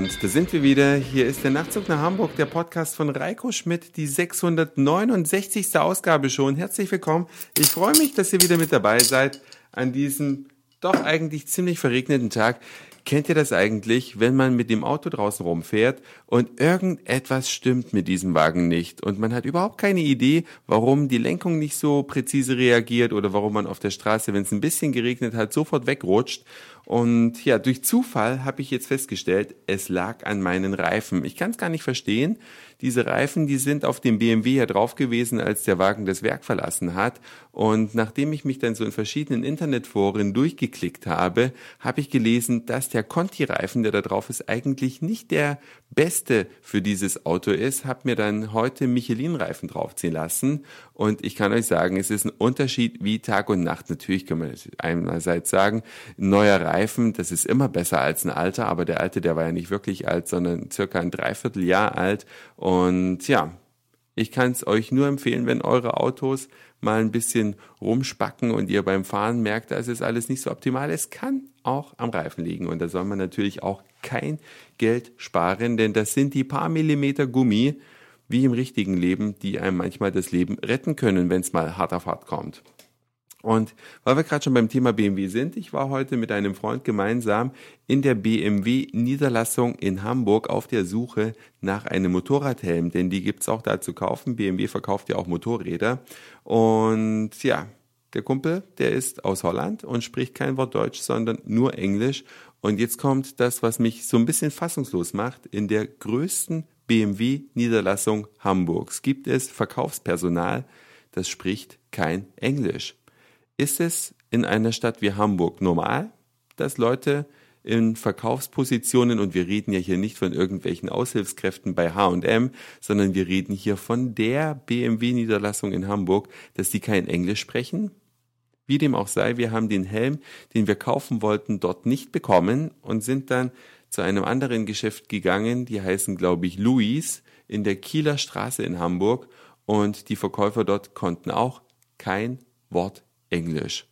da sind wir wieder. Hier ist der Nachtzug nach Hamburg, der Podcast von Reiko Schmidt, die 669. Ausgabe schon. Herzlich willkommen. Ich freue mich, dass ihr wieder mit dabei seid an diesem doch eigentlich ziemlich verregneten Tag. Kennt ihr das eigentlich, wenn man mit dem Auto draußen rumfährt und irgendetwas stimmt mit diesem Wagen nicht und man hat überhaupt keine Idee, warum die Lenkung nicht so präzise reagiert oder warum man auf der Straße, wenn es ein bisschen geregnet hat, sofort wegrutscht und ja, durch Zufall habe ich jetzt festgestellt, es lag an meinen Reifen. Ich kann es gar nicht verstehen. Diese Reifen, die sind auf dem BMW ja drauf gewesen, als der Wagen das Werk verlassen hat. Und nachdem ich mich dann so in verschiedenen Internetforen durchgeklickt habe, habe ich gelesen, dass der Conti-Reifen, der da drauf ist, eigentlich nicht der beste für dieses Auto ist. Habe mir dann heute Michelin-Reifen draufziehen lassen. Und ich kann euch sagen, es ist ein Unterschied wie Tag und Nacht. Natürlich kann man einerseits sagen, neuer Reifen, das ist immer besser als ein alter, aber der alte, der war ja nicht wirklich alt, sondern circa ein Dreivierteljahr alt. Und ja, ich kann es euch nur empfehlen, wenn eure Autos mal ein bisschen rumspacken und ihr beim Fahren merkt, das ist alles nicht so optimal. Es kann auch am Reifen liegen und da soll man natürlich auch kein Geld sparen, denn das sind die paar Millimeter Gummi, wie im richtigen Leben, die einem manchmal das Leben retten können, wenn es mal hart auf hart kommt. Und weil wir gerade schon beim Thema BMW sind, ich war heute mit einem Freund gemeinsam in der BMW Niederlassung in Hamburg auf der Suche nach einem Motorradhelm, denn die gibt's auch da zu kaufen. BMW verkauft ja auch Motorräder. Und ja, der Kumpel, der ist aus Holland und spricht kein Wort Deutsch, sondern nur Englisch. Und jetzt kommt das, was mich so ein bisschen fassungslos macht. In der größten BMW Niederlassung Hamburgs gibt es Verkaufspersonal, das spricht kein Englisch. Ist es in einer Stadt wie Hamburg normal, dass Leute in Verkaufspositionen, und wir reden ja hier nicht von irgendwelchen Aushilfskräften bei H&M, sondern wir reden hier von der BMW-Niederlassung in Hamburg, dass die kein Englisch sprechen? Wie dem auch sei, wir haben den Helm, den wir kaufen wollten, dort nicht bekommen und sind dann zu einem anderen Geschäft gegangen, die heißen, glaube ich, Louis, in der Kieler Straße in Hamburg und die Verkäufer dort konnten auch kein Wort Englisch.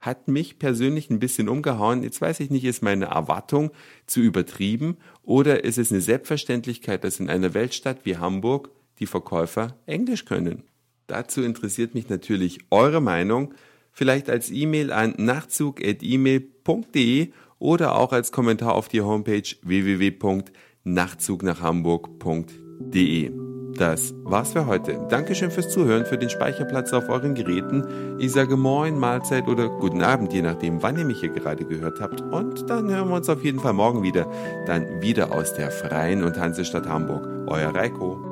Hat mich persönlich ein bisschen umgehauen. Jetzt weiß ich nicht, ist meine Erwartung zu übertrieben oder ist es eine Selbstverständlichkeit, dass in einer Weltstadt wie Hamburg die Verkäufer Englisch können? Dazu interessiert mich natürlich eure Meinung. Vielleicht als E-Mail an nachtzug.email.de oder auch als Kommentar auf die Homepage www.nachtzugnachhamburg.de. Das war's für heute. Dankeschön fürs Zuhören, für den Speicherplatz auf euren Geräten. Ich sage Moin, Mahlzeit oder Guten Abend, je nachdem, wann ihr mich hier gerade gehört habt. Und dann hören wir uns auf jeden Fall morgen wieder. Dann wieder aus der Freien und Hansestadt Hamburg. Euer Reiko.